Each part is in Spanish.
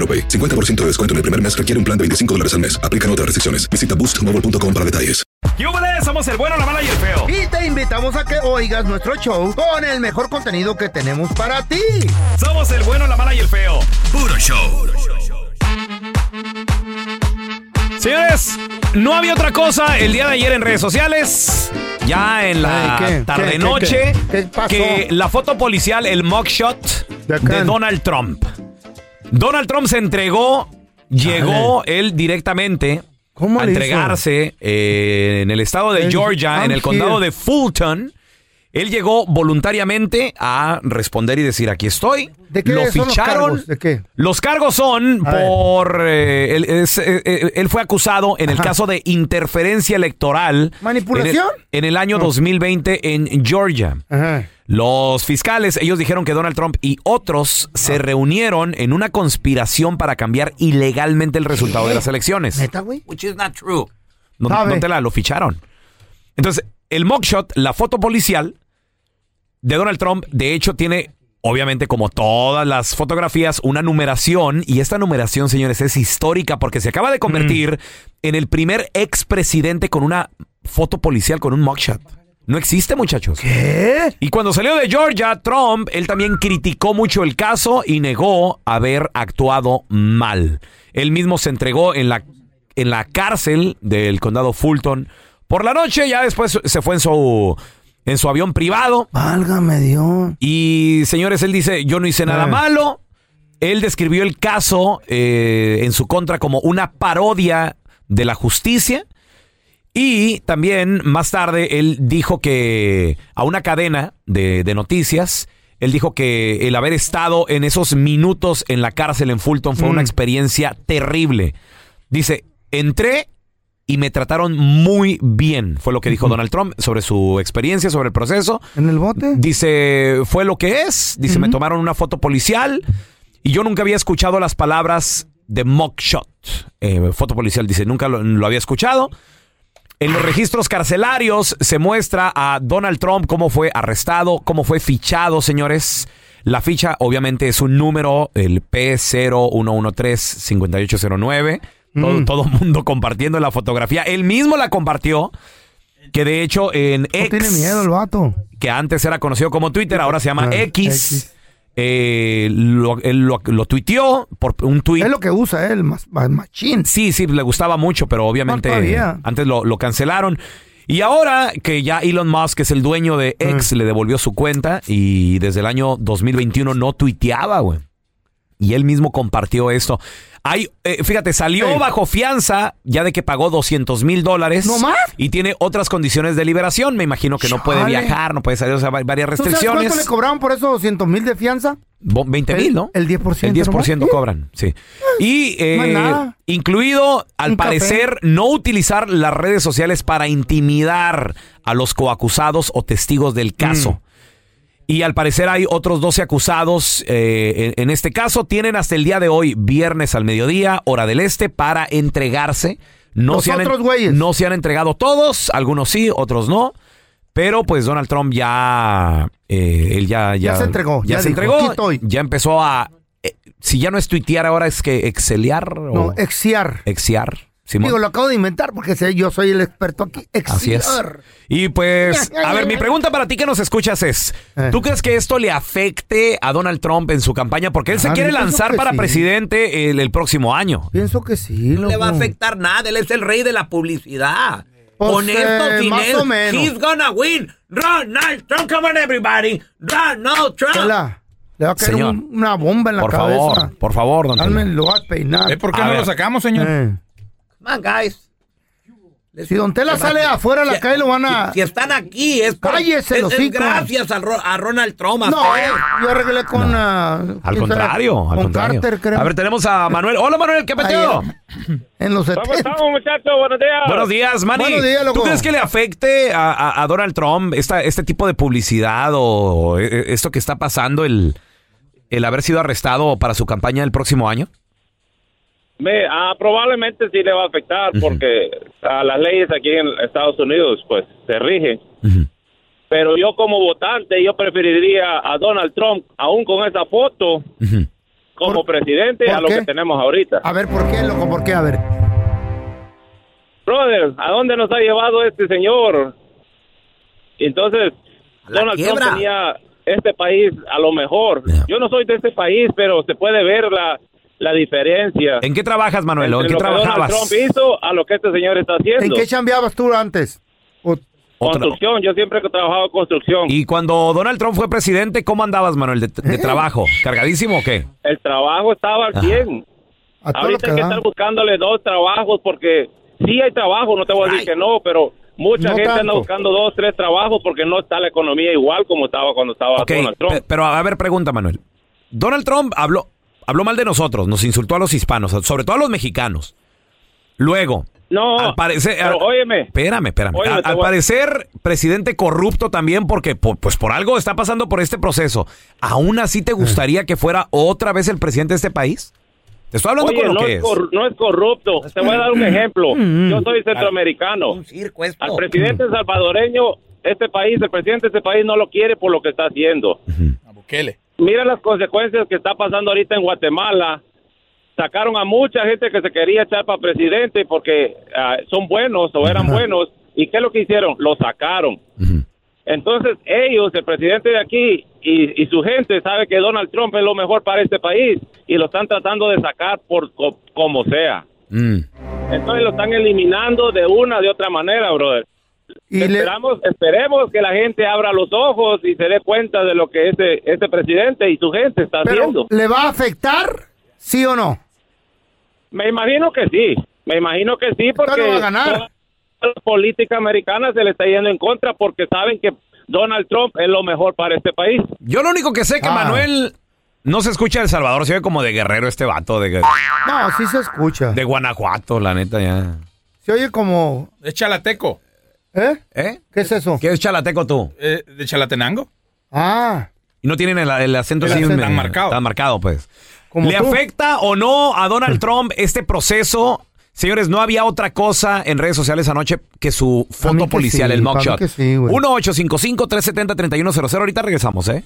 AroPay. 50% de descuento en el primer mes requiere un plan de 25 dólares al mes. Aplican otras restricciones. Visita boostmobile.com para detalles. ¡Yúbales! Somos el bueno, la mala y el feo. Y te invitamos a que oigas nuestro show con el mejor contenido que tenemos para ti. Somos el bueno, la mala y el feo. Puro show. Señores, no había otra cosa el día de ayer en redes sociales. Ya en la Ay, ¿qué? tarde ¿Qué, qué, noche. qué? ¿Qué pasó? Que la foto policial, el mugshot ¿De de? Donald Trump. Donald Trump se entregó, llegó él directamente ¿Cómo a le hizo? entregarse eh, en el estado de Georgia, en el condado here. de Fulton. Él llegó voluntariamente a responder y decir, aquí estoy. ¿De qué Lo son los ficharon. cargos? ¿De qué? Los cargos son A por... eh, él, es, eh, eh, él fue acusado en el caso de interferencia electoral. ¿Manipulación? En el, en el año 2020 en Georgia. Ajá. Los fiscales, ellos dijeron que Donald Trump y otros se reunieron en una conspiración para cambiar ilegalmente el resultado de las elecciones. ¿Neta, güey? Which is not true. No, no te la lo ficharon. Entonces, el mugshot, la foto policial de Donald Trump, de hecho, tiene, obviamente, como todas las fotografías, una numeración. Y esta numeración, señores, es histórica porque se acaba de convertir en el primer expresidente con una foto policial con un mugshot. No existe, muchachos. ¿Qué? Y cuando salió de Georgia, Trump, él también criticó mucho el caso y negó haber actuado mal. Él mismo se entregó en la, en la cárcel del condado Fulton por la noche, ya después se fue en su, en su avión privado. Válgame Dios. Y señores, él dice, yo no hice nada Ah. malo. Él describió el caso eh, en su contra como una parodia de la justicia. Y también más tarde él dijo que a una cadena de, de noticias, él dijo que el haber estado en esos minutos en la cárcel en Fulton fue una experiencia terrible. Dice, entré y me trataron muy bien, fue lo que dijo Donald Trump sobre su experiencia, sobre el proceso. ¿En el bote? Dice, fue lo que es. Dice, me tomaron una foto policial y yo nunca había escuchado las palabras de mugshot. Eh, foto policial, dice, nunca lo, lo había escuchado. En los registros carcelarios se muestra a Donald Trump cómo fue arrestado, cómo fue fichado, señores. La ficha obviamente es un número, el P0113-5809. Todo, todo mundo compartiendo la fotografía. Él mismo la compartió. Que de hecho en No X tiene miedo el vato. que antes era conocido como Twitter, ahora se llama Ah, X. X. Eh, lo, él lo, lo tuiteó por un tweet. Es lo que usa él, más, más machín. Sí, sí, le gustaba mucho, pero obviamente No, antes lo, lo cancelaron. Y ahora que ya Elon Musk, que es el dueño de Mm. X, le devolvió su cuenta y desde el año 2021 no tuiteaba, güey. Y él mismo compartió esto. Hay, eh, fíjate, salió Sí. bajo fianza ya de que pagó 200 mil dólares. ¿No más? Y tiene otras condiciones de liberación. Me imagino que no puede viajar, no puede salir, o sea, va- varias ¿Tú sabes restricciones. cuánto le cobraron por esos 200 mil de fianza? Bo- 20 mil, El- ¿no? el 10%, El 10% nomás. cobran, sí. Y eh, no incluido, al Un café. parecer, no utilizar las redes sociales para intimidar a los coacusados o testigos del caso. Mm. Y al parecer hay otros 12 acusados. eh, en, en este caso, tienen hasta el día de hoy, viernes al mediodía, hora del este, para entregarse No Los se, han, otros güeyes. no se han entregado todos, algunos sí, otros no. Pero pues Donald Trump ya, eh, él ya, ya, Ya se entregó, ya, ya se dijo, entregó, ya empezó a, eh, si ya no es tuitear ahora es que exeliar o No, exiar. exiar. Simón. Digo, lo acabo de inventar porque sé, yo soy el experto aquí. Así es. Y pues, a ver, mi pregunta para ti que nos escuchas es, Eh. ¿tú crees que esto le afecte a Donald Trump en su campaña? Porque él se Ah, quiere lanzar para sí. presidente el, el próximo año. Pienso que sí. No le va a afectar nada, él es el rey de la publicidad. Pues, Con esto, eh, sin más él, o menos. he's gonna win. Donald Trump, come on everybody. Donald Trump. Chela, Le va a caer Señor. un- una bomba en la Por cabeza. favor, por favor, don lo va a peinar. ¿Eh, ¿Por qué A no ver. lo sacamos, señor? Eh. Come on, guys. Si Don Tela sale afuera de la Si- calle, lo van a... Si, si están aquí, es, por- Cállese, es- los es gracias a, Ro- a Ronald Trump. a No, usted. yo arreglé con... ah, Al ¿quién sabe? contrario, al Con contrario. Carter, creo. A ver, tenemos a Manuel. Hola, Manuel, ¿qué peteo? En los ¿Cómo 70. estamos, muchachos? Buenos días. Buenos días, Manny. Buenos días, loco. ¿Tú crees que le afecte a, a- a Donald Trump esta, este tipo de publicidad o eh, esto que está pasando, el, el haber sido arrestado para su campaña el próximo año? Me- ah, probablemente sí le va a afectar porque a las leyes aquí en Estados Unidos pues se rigen. Pero yo como votante yo preferiría a Donald Trump aún con esa foto como presidente por a lo qué? que tenemos ahorita. A ver, ¿por qué, loco? ¿Por qué? A ver. Brother, ¿a dónde nos ha llevado este señor? Entonces, Donald Trump tenía este país a lo mejor. Yo no soy de este país, pero se puede ver la, la diferencia. ¿En qué trabajas, Manuel? ¿O ¿En qué lo que Donald trabajabas? Trump hizo a lo que este señor está ¿En haciendo. qué chambeabas tú antes? O- Otra- Construcción, yo siempre he trabajado en construcción. Y cuando Donald Trump fue presidente, ¿cómo andabas, Manuel, de, de trabajo? ¿Cargadísimo o qué? El trabajo estaba al 100. a todo lo Ahorita que hay que estar buscándole dos trabajos porque sí hay trabajo, no te voy a decir que no, pero mucha No gente anda tanto. buscando dos, tres trabajos porque no está la economía igual como estaba cuando estaba Ok, Donald Trump. pe- pero a ver, pregunta, Manuel. Donald Trump habló, habló mal de nosotros, nos insultó a los hispanos, sobre todo a los mexicanos. Luego, No, al parecer... pero al- óyeme, Espérame, espérame. Óyeme, al voy parecer, presidente corrupto también, porque po- pues por algo está pasando por este proceso. ¿Aún así te gustaría que fuera otra vez el presidente de este país? Te estoy hablando oye, con lo no que es, es. cor- no es corrupto. Te voy a dar un ejemplo. Yo soy centroamericano. Un circo esto. Al presidente salvadoreño, este país, el presidente de este país no lo quiere por lo que está haciendo. A Bukele. Mira las consecuencias que está pasando ahorita en Guatemala. Sacaron a mucha gente que se quería echar para presidente porque ah, son buenos o eran buenos. ¿Y qué es lo que hicieron? Lo sacaron. Entonces ellos, el presidente de aquí y, y su gente sabe que Donald Trump es lo mejor para este país y lo están tratando de sacar por co- como sea. Mm. Entonces lo están eliminando de una de otra manera, brother. Y le, Esperamos, esperemos que la gente abra los ojos y se dé cuenta de lo que este, este presidente y su gente está pero, haciendo. ¿Le va a afectar? ¿Sí o no? Me imagino que sí, me imagino que sí, porque no va a ganar. toda la política americana se le está yendo en contra porque saben que Donald Trump es lo mejor para este país. Yo lo único que sé que Ah. Manuel no se escucha de El Salvador, se ve como de guerrero este vato, de, No, sí se escucha. de Guanajuato, la neta, ya. Se oye como... Es chalateco. ¿Eh? ¿Eh? ¿Qué es eso? ¿Qué es chalateco tú? Eh, ¿De Chalatenango? Ah, Y no tienen el, el acento El así acento. Tan marcado. Tan marcado, pues. como ¿Le tú. afecta o no a Donald Trump este proceso? Señores, no había otra cosa en redes sociales anoche que su foto policial, sí, el mugshot. que sí, güey. 1-855-370-3100. Ahorita regresamos, ¿eh?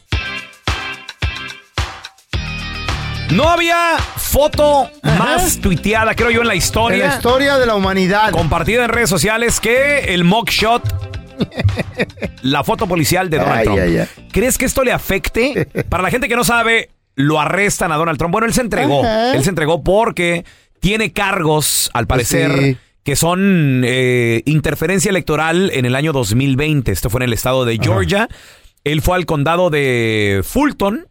No había foto más tuiteada, creo yo, en la En historia. la historia de la humanidad. compartida en redes sociales que el mugshot, la foto policial de Donald Ay, Trump. ay, ay. ¿Crees que esto le afecte? Para la gente que no sabe, lo arrestan a Donald Trump. Bueno, él se entregó. Ajá. Él se entregó porque tiene cargos, al Pues parecer, sí. que son eh, interferencia electoral en el año 2020. Esto fue en el estado de Georgia. Él fue al condado de Fulton.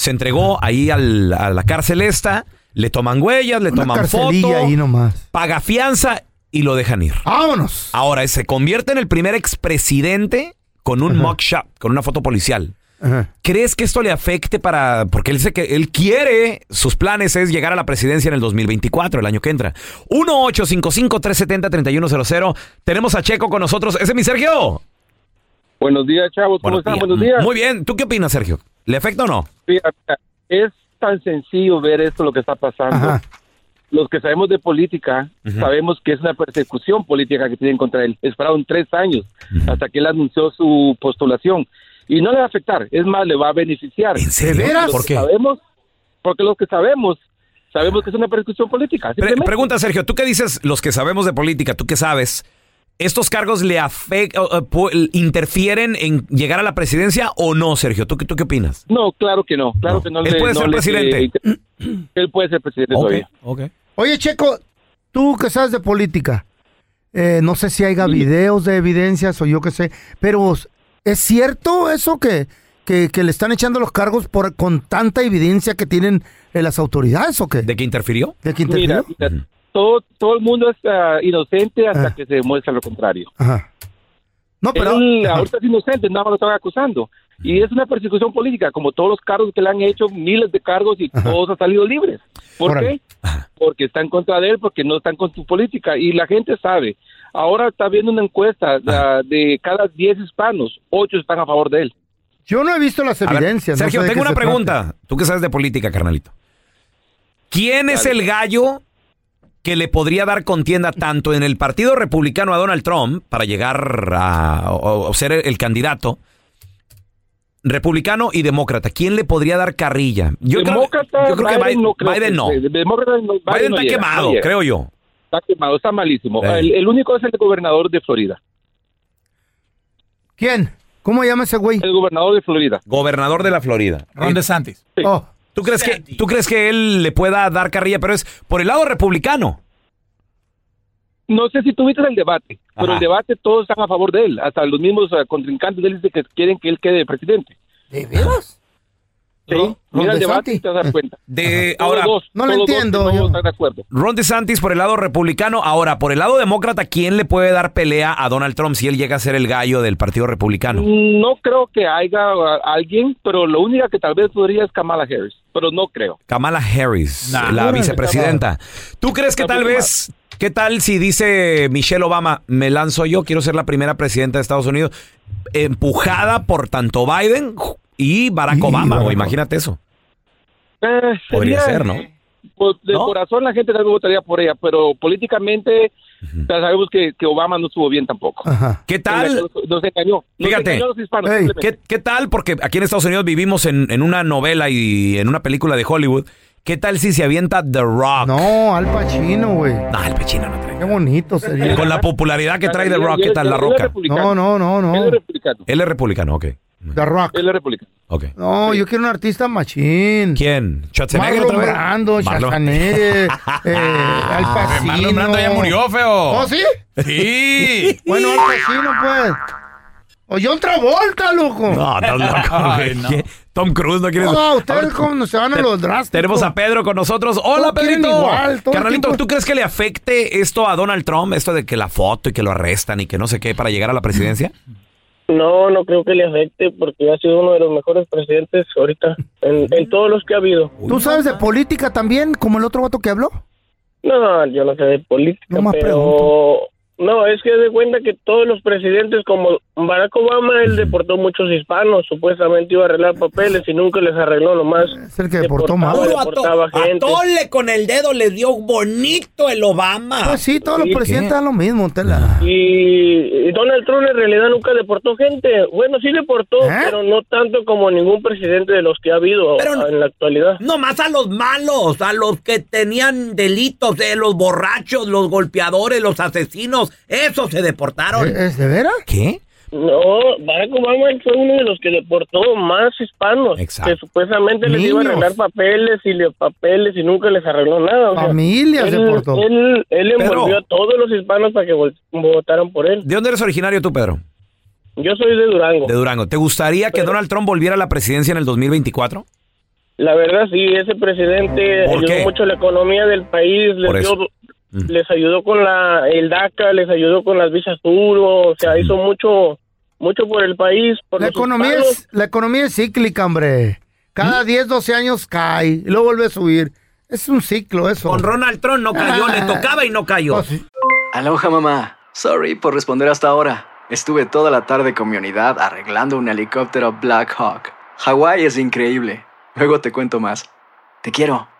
Se entregó ahí al- a la cárcel esta. Le toman huellas, le Una toman carcelilla foto ahí nomás. paga fianza y lo dejan ir. ¡Vámonos! Ahora, se convierte en el primer expresidente con un mugshot, con una foto policial. Ajá. ¿Crees que esto le afecte para.? Porque él dice que él quiere, sus planes es llegar a la presidencia en el 2024, el año que entra. 1-855-370-3100. Tenemos a Checo con nosotros. Ese es mi Sergio. Buenos días, chavos. ¿Cómo están? Buenos días. Muy bien. ¿Tú qué opinas, Sergio? ¿Le afecta o no? Fíjate, es tan sencillo ver esto lo que está pasando. Ajá. los que sabemos de política, Ujú. sabemos que es una persecución política que tienen contra él. Esperaron tres años hasta que él anunció su postulación. Y no le va a afectar, es más, le va a beneficiar. ¿En serio? ¿Por qué? Sabemos, porque los que sabemos, sabemos que es una persecución política. Pre- simplemente. pregunta, Sergio, ¿tú qué dices, los que sabemos de política, tú qué sabes? ¿Estos cargos le afectan, interfieren en llegar a la presidencia o no, Sergio? ¿Tú, qué- tú qué opinas? No, claro que no, claro que no. Él le- puede no ser le- presidente. él puede ser presidente Ok, todavía. Oye, Checo, tú que sabes de política, eh, no sé si haya videos de evidencias o yo qué sé, pero ¿es cierto eso que, que, que le están echando los cargos por con tanta evidencia que tienen eh, las autoridades o qué? ¿De que interfirió? ¿De que Mira, interfirió? Todo, todo el mundo es ah, inocente hasta Ah. que se demuestra lo contrario. Ajá. No, pero... Él Ajá. ahorita es inocente, nada más lo están acusando. Y es una persecución política, como todos los cargos que le han hecho, miles de cargos y todos han salido libres. ¿Por Órale. qué? Porque están en contra de él, porque no están con su política. Y la gente sabe. Ahora está viendo una encuesta de cada 10 hispanos, 8 están a favor de él. Yo no he visto las ver, evidencias. no Sergio, sé tengo una se pregunta. Tú que sabes de política, carnalito. ¿Quién es el gallo que le podría dar contienda tanto en el Partido Republicano a Donald Trump para llegar a o- o ser el candidato? Republicano y demócrata. ¿Quién le podría dar carrilla? Yo creo, Demócrata, yo creo que Biden, no. creo Biden no. Demócrata Biden Biden no está llega, quemado, no creo yo. Está quemado, está malísimo. Eh. El, el único es el gobernador de Florida. ¿Quién? ¿Cómo llama ese güey? El gobernador de Florida. Gobernador de la Florida. Ron DeSantis. Oh, ¿Tú crees, que, ¿Tú crees que él le pueda dar carrilla? Pero es por el lado republicano. No sé si tuviste el debate, pero Ajá. el debate todos están a favor de él. Hasta los mismos eh, contrincantes de él dicen que quieren que él quede presidente. ¿De veras? Sí, Ron- mira Ron el debate y te vas a dar cuenta. De, ahora, dos, no lo dos entiendo, están de acuerdo. Ron DeSantis por el lado republicano. Ahora, por el lado demócrata, ¿quién le puede dar pelea a Donald Trump si él llega a ser el gallo del Partido Republicano? No creo que haya uh, alguien, pero lo único que tal vez podría es Kamala Harris, pero no creo. Kamala Harris, Nah. la vicepresidenta. ¿Tú crees que tal vez, qué tal si dice Michelle Obama, me lanzo yo, quiero ser la primera presidenta de Estados Unidos, empujada por tanto Biden y Barack Y Obama? Güey, imagínate eso. Eh, Podría sería- ser, ¿no? Pues de ¿No? corazón la gente tal vez votaría por ella, pero políticamente sabemos que, que Obama no estuvo bien tampoco. Ajá. ¿Qué tal? Nos, nos engañó. Nos Fíjate. engañó a los hispanos, Ey, simplemente. ¿Qué, qué tal? Porque aquí en Estados Unidos vivimos en, en una novela y en una película de Hollywood. ¿Qué tal si se avienta The Rock? No, Al Pacino, güey. No, el pechino no trae. Qué bonito sería. Con la popularidad que trae The Rock, ¿qué tal La Roca? republicano. No, no, no, Él es no. republicano. Él es republicano, ok. The Rock. Él es republicano. Ok. No, yo quiero un artista machín. ¿Quién? ¿Schwarzenegger Marlon otra vez? Brando, Schwarzenegger, eh, Al Pacino. Marlon Brando ya murió, feo. ¿Oh, sí? Sí. Bueno, Al Pacino, pues. O John Travolta, loco. No, estás loco, Ay, no. Tom Cruise no quiere. No, ustedes como se van a los drásticos. Tenemos a Pedro con nosotros. Hola, Todos Pedrito. igual, todo el Carnalito, tiempo- ¿tú crees que le afecte esto a Donald Trump? Esto de que la foto y que lo arrestan y que no sé qué para llegar a la presidencia. No, no creo que le afecte porque ha sido uno de los mejores presidentes ahorita en, en todos los que ha habido. ¿Tú sabes de política también, como el otro vato que habló? No, yo no sé de política, No más pero no, es que de cuenta que todos los presidentes como Barack Obama, él deportó muchos hispanos, supuestamente iba a arreglar papeles y nunca les arregló nomás. Es el que deportó más. Deportaba, gente. con el dedo le dio bonito el Obama. Pues sí, todos los ¿Y presidentes dan lo mismo, tela. Y, y Donald Trump en realidad nunca deportó gente. Bueno, sí deportó, ¿Eh? pero no tanto como ningún presidente de los que ha habido Pero- en la actualidad. Nomás a los malos, a los que tenían delitos, eh, los borrachos, los golpeadores, los asesinos, esos se deportaron. ¿Es ¿Es de veras? ¿Qué? No, Barack Obama fue uno de los que deportó más hispanos, Exacto. que supuestamente les iba a Niños. arreglar papeles y le, papeles y nunca les arregló nada. o sea, Familias él, deportó. Él, él Pedro. envolvió a todos los hispanos para que votaran por él. ¿De dónde eres originario tú, Pedro? Yo soy de Durango. De Durango. ¿Te gustaría que Donald Trump volviera a la presidencia en el 2024? La verdad sí, ese presidente ¿Por ayudó qué? mucho a la economía del país, Por les, les ayudó con la el DACA, les ayudó con las visas duro, o sea, hizo mucho mucho por el país, por La economía, es, la economía es cíclica, hombre. Cada 10, 12 años cae y luego vuelve a subir. Es un ciclo eso. Con Ronald Trump no cayó, le tocaba y no cayó. Oh, sí. Aloha mamá. Sorry por responder hasta ahora. Estuve toda la tarde con mi unidad arreglando un helicóptero Black Hawk. Hawái es increíble. Luego te cuento más. Te quiero.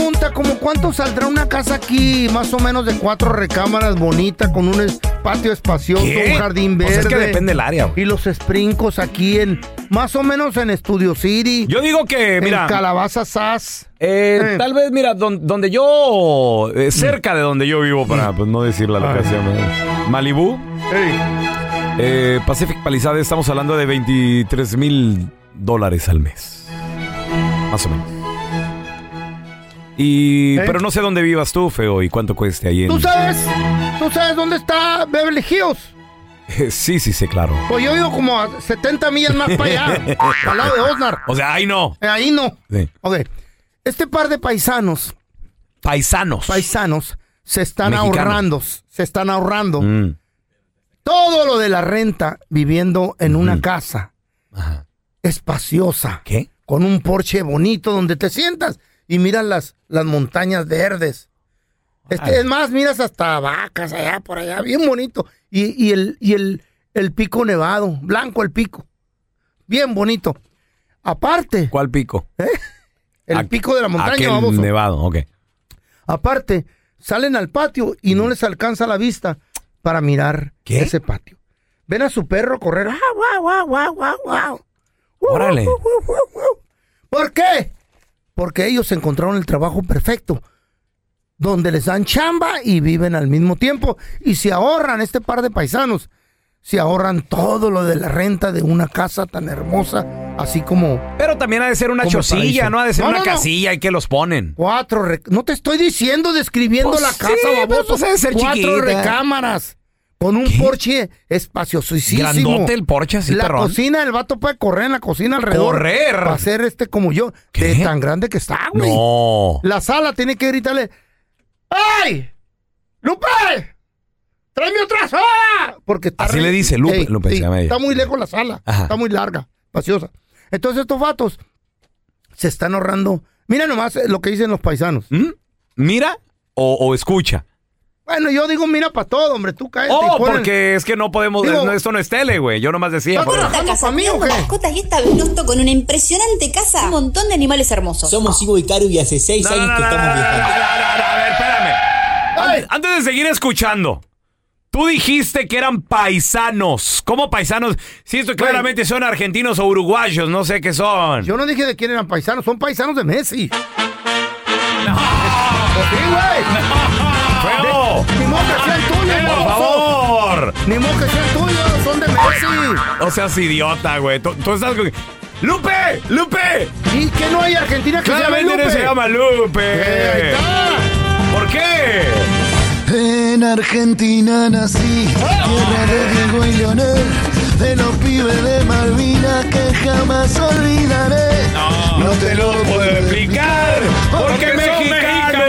Pregunta, ¿como cuánto saldrá una casa aquí? Más o menos de cuatro recámaras bonita, con un es- patio espacioso, ¿Qué? un jardín Pues verde. es que depende del área, güey. Y los sprinkos aquí en, más o menos en Studio City. Yo digo que, mira. En Calabaza Sass. Eh, Tal vez, mira, don- donde yo, eh, cerca de donde yo vivo, para pues, no decir la locación, ¿verdad? Malibú, eh, Pacific Palisades, estamos hablando de 23 mil dólares al mes. Más o menos. Y, ¿Eh? pero no sé dónde vivas tú, feo, y cuánto cueste ahí en... ¿Tú sabes? ¿Tú sabes dónde está Beverly Hills? sí, sí, sí, claro. Pues yo vivo como a 70 millas más para allá, al lado de Osnar. O sea, ahí no. Eh, Ahí no. Sí. Ok. Este par de paisanos. Paisanos. Paisanos se están Mexicanos. ahorrando. Se están ahorrando. Mm. Todo lo de la renta viviendo en una casa. Espaciosa. ¿Qué? Con un porche bonito donde te sientas y miras las, las montañas verdes. Este, es más, miras hasta vacas allá por allá, bien bonito. Y, y el, y el, el pico nevado, blanco el pico. Bien bonito. Aparte, ¿Cuál pico? el Aqu- pico de la montaña, baboso. nevado, ok. Aparte, salen al patio y Mm. no les alcanza la vista para mirar ese patio. Ven a su perro correr. ¡Ah, guau, guau, guau, guau, guau! Órale. ¿Por qué? Porque ellos encontraron el trabajo perfecto, donde les dan chamba y viven al mismo tiempo y se ahorran este par de paisanos, se ahorran todo lo de la renta de una casa tan hermosa, así como Pero también ha de ser una chocilla. ¿no? Ha de ser No, una no, no. casilla y que los ponen. cuatro, rec- no te estoy diciendo describiendo Pues la sí, casa, baboso, pues ha de ser cuatro chiquita. recámaras. Con un porche espaciosísimo. Grandote el porche, así, La perrón. cocina, el vato puede correr en la cocina alrededor. ¿Correr? Para ser este como yo. De tan grande que está, güey. No. La sala tiene que gritarle. ¡Ay! ¡Lupe! ¡Tráeme otra sala! Porque está Así re- le dice Lupe- Ey, Lupe, sí. Está muy lejos la sala. Ajá. Está muy larga, espaciosa. Entonces estos vatos se están ahorrando. Mira nomás lo que dicen los paisanos. ¿Mm? ¿Mira o, o escucha? Bueno, yo digo mira para todo, hombre. Tú caes. Oh, porque es que no podemos. Digo- no, esto no es tele, güey. Yo nomás decía. ¿Estás trabajando para mí o Tengo qué? mascotas y esta noto con una impresionante casa un montón de animales hermosos. Somos Ivo y Caro y hace seis No, no, años no, que no, estamos no, no, viajando. no, no, no, a ver, espérame. An- Antes de seguir escuchando, tú dijiste que eran paisanos. ¿Cómo paisanos? Sí, esto claramente son argentinos o uruguayos, no sé qué son. Yo no dije de quién eran paisanos, son paisanos de Messi. No. Sí, güey. Ni modo que sean tuyos, ¡Por favor! Ni modo que sean tuyos, son de Messi. No seas idiota, güey. Tú, tú estás con... ¡Lupe! ¡Lupe! ¿Y que no hay Argentina que se llame Claramente Lupe? no se llama Lupe. Eh. ¿Por qué? En Argentina nací, tierra de Diego y Leonel, de los pibes de Malvinas que jamás olvidaré. No, te lo puedo explicar, porque son mexicano.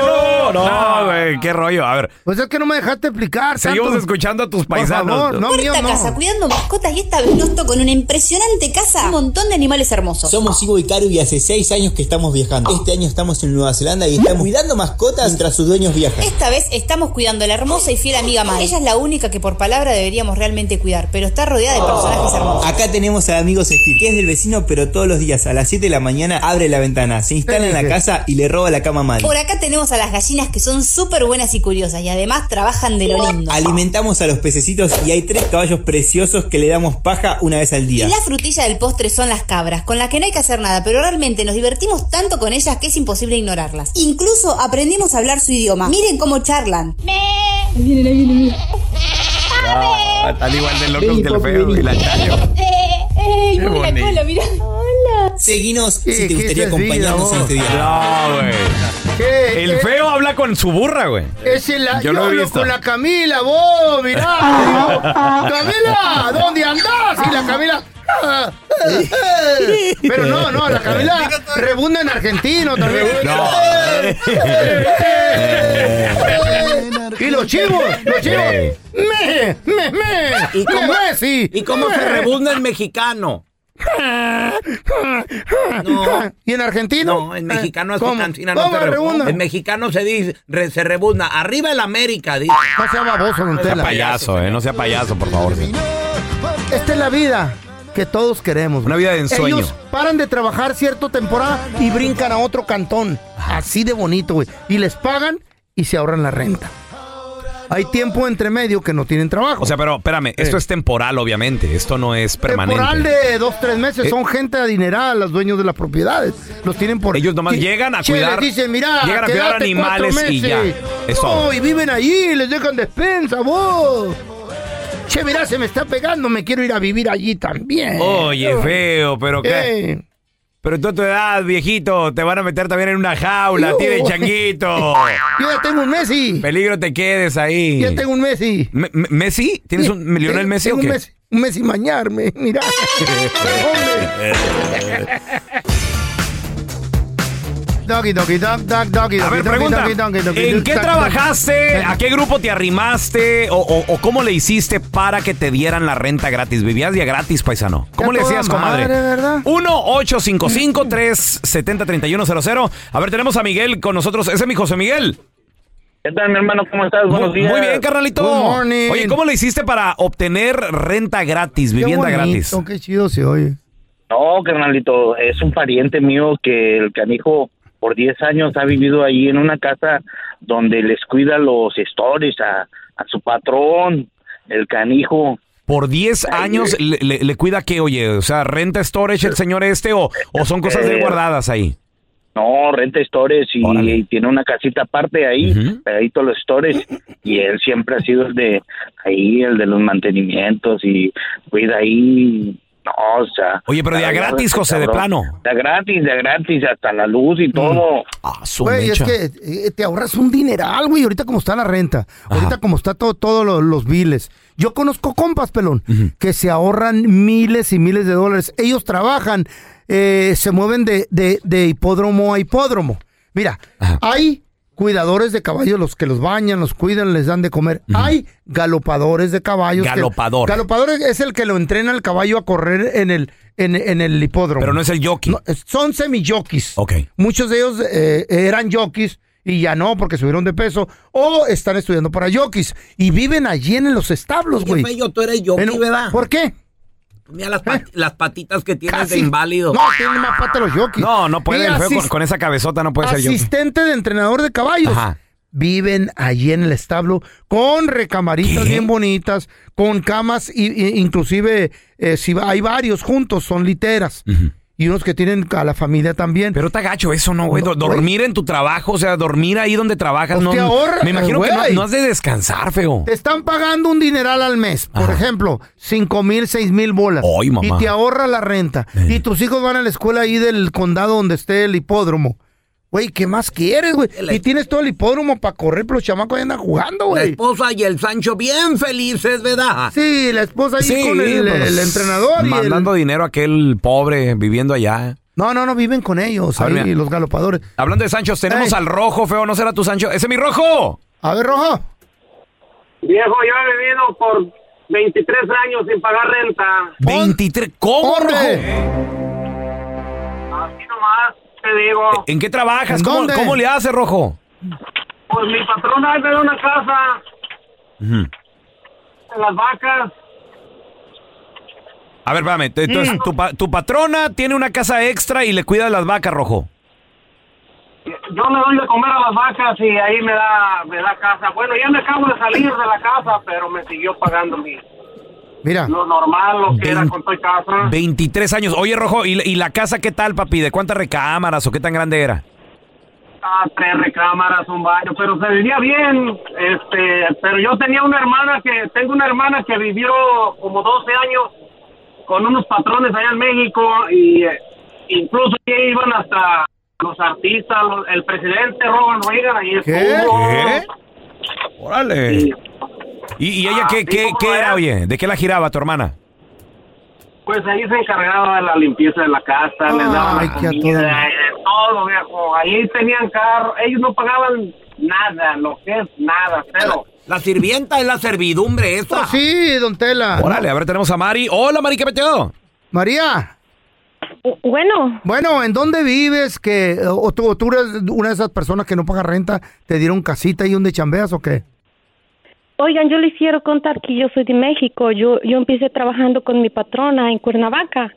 No, güey. güey, qué rollo. A ver, Pues es que no me dejaste explicar. seguimos tanto. escuchando a tus Por paisanos. favor, no, mío Cuarta no. casa cuidando mascotas y esta vez nos tocó en una impresionante casa un montón de animales hermosos. Somos Ivo y Caru y hace seis años que estamos viajando. Este año estamos en Nueva Zelanda y estamos cuidando mascotas mientras sus dueños viajan. Esta vez estamos cuidando a la hermosa y fiel amiga Mai. Ella es la única que por palabra deberíamos realmente cuidar, pero está rodeada de personajes hermosos. Acá tenemos al amigo Steve, que es del vecino, pero todos los días a las 7 de la mañana abre la ventana, se instala en la casa y le roba la cama a Mari. Por acá tenemos a las gallinas que son súper buenas y curiosas y además trabajan de lo lindo. Alimentamos a los pececitos y hay tres caballos preciosos que le damos paja una vez al Y día. la frutilla del postre son las cabras, con las que no hay que hacer nada, pero realmente nos divertimos tanto con ellas que es imposible ignorarlas. Incluso aprendimos a hablar su idioma. Miren cómo charlan. Ahí vienen, ahí vienen, mira. Ah, están igual de locos Vení, que el feo y la chayo. ¡Ey! Qué mueve la cola, mira. Seguinos ¿Qué- si te gustaría acompañarnos en este día. No, güey. El ¿Qué? feo habla con su burra, güey. Ese la, Yo yo, lo he hablo visto. con la Camila, vos, mirá. digo, Camila, ¿dónde andás? Y la Camila. Pero no, no, la Camila rebunda en argentino también. No. Y los chivos, los chivos. Eh. Me, me, me. ¿Y cómo, me, Messi. ¿Y cómo se rebunda en mexicano? No. ¿Y en argentino? No, en mexicano es ¿Cómo? cancina, no ¿Cómo se rebunda. En mexicano se dice, re- se rebunda. Arriba el América, dice. No sea baboso, don No sea Tela. payaso, eh. No sea payaso, por favor. sí. Esta es la vida que todos queremos. Una vida de ensueño. Ellos paran de trabajar cierta temporada y brincan a otro cantón. Así de bonito, güey. Y les pagan y se ahorran la renta. Hay tiempo entre medio que no tienen trabajo. O sea, pero espérame, esto es temporal, obviamente. Esto no es permanente. Temporal de dos, tres meses. Eh. Son gente adinerada, los dueños de las propiedades. Los tienen por... Ellos nomás llegan a cuidar- dicen, mira, llegan a cuidar animales y ya. meses". Es no, todo. y viven allí, les dejan despensa, vos. Che, mira, se me está pegando, me quiero ir a vivir allí también. Oye, feo, pero qué. ¿Qué? Pero tú a tu edad, viejito, te van a meter también en una jaula, Yo. tiene changuito. Yo ya tengo un Messi. Peligro te quedes ahí. Ya tengo un Messi. Me- me- ¿Messi? ¿Tienes un Lionel Messi o tengo qué? Un Messi, un Messi mañarme, mira. A doggy, ver, doggy, pregunta. doggy, doggy, doggy, ¿En qué trabajaste? ¿A qué grupo te arrimaste? ¿O, o- o cómo le hiciste para que te dieran la renta gratis? ¿Vivías día gratis, paisano? ¿Cómo Ya le decías, comadre? madre, ¿verdad? 1-855-370-3100. A ver, tenemos a Miguel con nosotros. Ese es mi José Miguel. ¿Qué tal, mi hermano? ¿Cómo estás? Muy, Buenos días. muy bien, carnalito. Good morning. Oye, ¿cómo le hiciste para obtener renta gratis, Qué vivienda bonito, gratis? Qué chido se oye. No, carnalito, es un pariente mío que el canijo por 10 años ha vivido ahí en una casa donde les cuida los stores a, a su patrón, el canijo. Por 10 años le, le- le cuida que, oye, o sea, renta storage el señor este o, o son cosas Eh, guardadas ahí. No, renta stores y, tiene una casita aparte ahí, pegadito a los stores. Y él siempre ha sido el de ahí, el de los mantenimientos y cuida ahí. No, o sea. Oye, pero de a gratis, José, de plano. De a gratis, de a gratis, hasta la luz y todo. Ah, su Güey, es que eh, te ahorras un dineral, güey, ahorita como está la renta, ahorita como está todo, todos los, los biles. Yo conozco compas, pelón, que se ahorran miles y miles de dólares. Ellos trabajan, eh, se mueven de, de- de hipódromo a hipódromo. Mira, Ajá. hay cuidadores de caballos, los que los bañan, los cuidan, les dan de comer. Hay galopadores de caballos. que- Galopador. galopador es el que lo entrena al caballo a correr en el, en, en el hipódromo. Pero no es el jockey. No, son semi-jockeys. Ok. Muchos de ellos eh, eran jockeys y ya no porque subieron de peso o están estudiando para jockeys y viven allí en los establos, güey. Fello, tú eres jockey, En- ¿verdad? ¿Por qué? Mira las, pat- las patitas que tienes de inválido. No, tienen más pata los jockeys. No, no puede, Y el feo con, con esa cabezota no puede ser jockey. Asistente de entrenador de caballos. Ajá. Viven allí en el establo con recamaritas ¿Qué? bien bonitas, con camas, y, y- inclusive eh, si va- hay varios juntos, son literas. Y unos que tienen a la familia también. Pero está gacho eso, ¿no, güey? No, dormir en tu trabajo, o sea, dormir ahí donde trabajas. Pues no, te ahorra, me imagino que no, güey. no has de descansar, feo. Te están pagando un dineral al mes, por ejemplo, cinco mil, seis mil bolas. Ay, mamá. Y te ahorra la renta. Eh. Y tus hijos van a la escuela ahí del condado donde esté el hipódromo. Güey, ¿qué más quieres, güey? La- Y tienes todo el hipódromo para correr, pero los chamacos ahí andan jugando, La güey. esposa y el Sancho bien felices, ¿verdad? Sí, la esposa ahí Sí, con el, pues, el entrenador y el... Mandando dinero a aquel pobre viviendo allá. No, no, no, viven con ellos, A ver, ahí, mira. los galopadores. Hablando de Sanchos, tenemos Ey. al rojo, feo, ¿no será tu Sancho? ¡Ese es mi rojo! A ver, Rojo. Viejo, yo he vivido por 23 años sin pagar renta. 23. ¿Cómo, Hombre. Te digo. ¿En qué trabajas? ¿En ¿Cómo, dónde? cómo le haces, Rojo? Pues mi patrona me da una casa en las vacas. A ver, espérame. Entonces, tu, pa- tu patrona tiene una casa extra y le cuida de las vacas, Rojo. Yo le doy de comer a las vacas y ahí me da, me da casa. Bueno, ya me acabo de salir de la casa, pero me siguió pagando mi, Mira. lo normal, lo que era con toda casa. 23 años. Oye, Rojo, ¿y, y la casa qué tal, papi? ¿De cuántas recámaras o qué tan grande era? Ah, tres recámaras, un baño, pero se vivía bien. Este, pero yo tenía una hermana que, tengo una hermana que vivió como 12 años con unos patrones allá en México y eh, incluso ahí iban hasta los artistas, los- el presidente Ronald Reagan ahí estuvo. ¿Qué? Órale. ¿Y, y ella qué, qué, qué era, oye? ¿De qué la giraba tu hermana? Pues ahí se encargaba de la limpieza de la casa, les daban Ay, la comida, de todo, viejo. Ahí tenían carro, ellos no pagaban nada, lo que es nada, cero. La sirvienta es la servidumbre esa. Pues sí, don Tela. Órale, a ver, tenemos a Mari. Hola, Mari, ¿qué metió? María. Bueno. Bueno, ¿en dónde vives? Que, o, tú, o tú eres una de esas personas que no paga renta, te dieron casita y donde chambeas o qué? Oigan, yo les quiero contar que yo soy de México. Yo, yo empecé trabajando con mi patrona en Cuernavaca.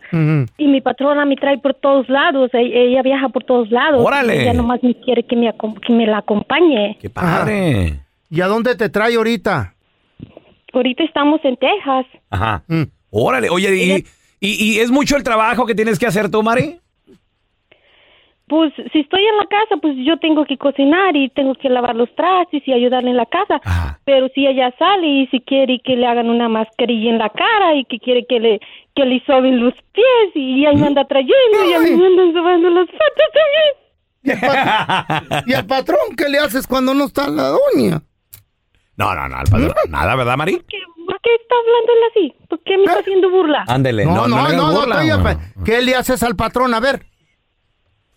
Y mi patrona me trae por todos lados. E- Ella, viaja por todos lados. Órale. Ella nomás me quiere que me, que me la acompañe. ¡Qué padre! ¿Y a dónde te trae ahorita? Ahorita estamos en Texas. Ajá. Órale, oye, y, y, y es mucho el trabajo que tienes que hacer tú, Mari? Pues si estoy en la casa, pues yo tengo que cocinar y tengo que lavar los trastes y ayudarle en la casa. Pero si ella sale y si quiere que le hagan una mascarilla en la cara y que quiere que le que le soben los pies y ahí me anda trayendo y a mí me andan sobando las patas también. ¿Y al patrón qué le haces cuando no está la doña? No, no, no, al padrón. Nada, ¿verdad, Mari? ¿Por qué está hablando él así? ¿Por qué me está haciendo burla? Ándele. No, no, no, no, burla, güey. pa- ¿qué le haces al patrón? A ver.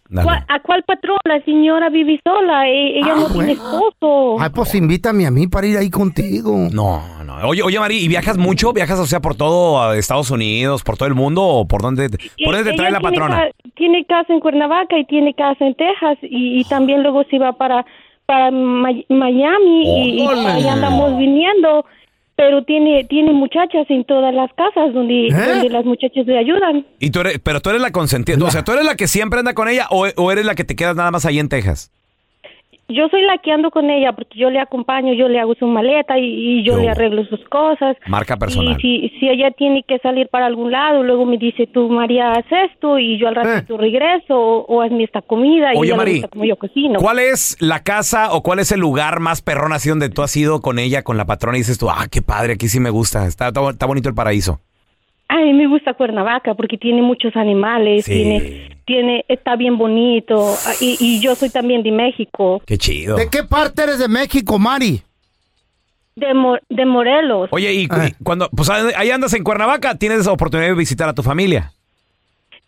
¿Cuál- ¿A cuál patrón? La señora vive sola. e- Ella Ah, no tiene esposo. Ay, pues invítame a mí para ir ahí contigo. No, no. Oye, oye, Mari, ¿y viajas mucho? ¿Viajas, o sea, por todo Estados Unidos, por todo el mundo o por dónde, te- por dónde te trae la patrona? ca- Tiene casa en Cuernavaca y tiene casa en Texas y, y también luego se va para para Miami y, y ahí andamos viniendo. Pero tiene tiene muchachas en todas las casas donde, ¿Eh? donde las muchachas le ayudan. Y tú eres, pero tú eres la consentida, o sea, tú eres la que siempre anda con ella o, o eres la que te quedas nada más ahí en Texas. Yo soy la que ando con ella porque yo le acompaño, yo le hago su maleta y, y yo, le arreglo sus cosas. Marca personal. Y si, si ella tiene que salir para algún lado, luego me dice, tú, María, haz esto y yo al ratito regreso o, o hazme esta comida y Oye, ella le Mari, gusta como yo cocino. ¿Cuál es la casa o cuál es el lugar más perrón así donde tú has ido con ella, con la patrona y dices tú, ah, qué padre, aquí sí me gusta, está, está, está bonito el paraíso? Ay, me gusta Cuernavaca porque tiene muchos animales, Sí. tiene, tiene, está bien bonito ah, y, y yo soy también de México, Qué chido. ¿De qué parte eres de México, Mari? de, Mo- de Morelos. Oye, y, y cuando, pues ahí andas en Cuernavaca, tienes oportunidad de visitar a tu familia.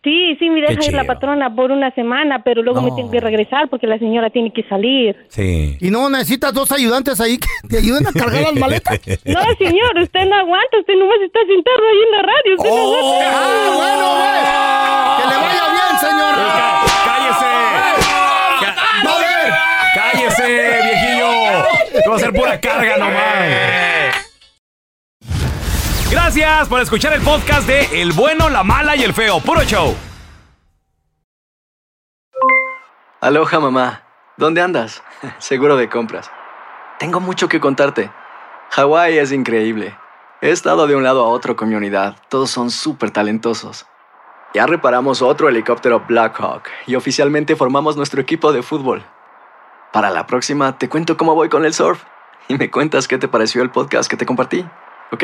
Sí, sí, me deja ir la patrona por una semana, pero luego me tengo que regresar porque la señora tiene que salir. Sí. ¿Y no necesitas dos ayudantes ahí que te ayuden a cargar las maletas? No, señor, usted no aguanta, usted nomás está sentado ahí en la radio. Usted no aguanta. ¡Ah, bueno, güey! ¡Que le vaya bien, señor! ¡Cállese! ¡Cállese, viejillo! Te va a hacer pura carga nomás. Gracias por escuchar el podcast de El Bueno, la Mala y el Feo. Puro show. Aloha mamá, ¿dónde andas? Seguro de compras. Tengo mucho que contarte. Hawái es increíble. He estado de un lado a otro con mi unidad. Todos son súper talentosos. Ya reparamos otro helicóptero Blackhawk y oficialmente formamos nuestro equipo de fútbol. Para la próxima te cuento cómo voy con el surf y me cuentas qué te pareció el podcast que te compartí, ¿ok?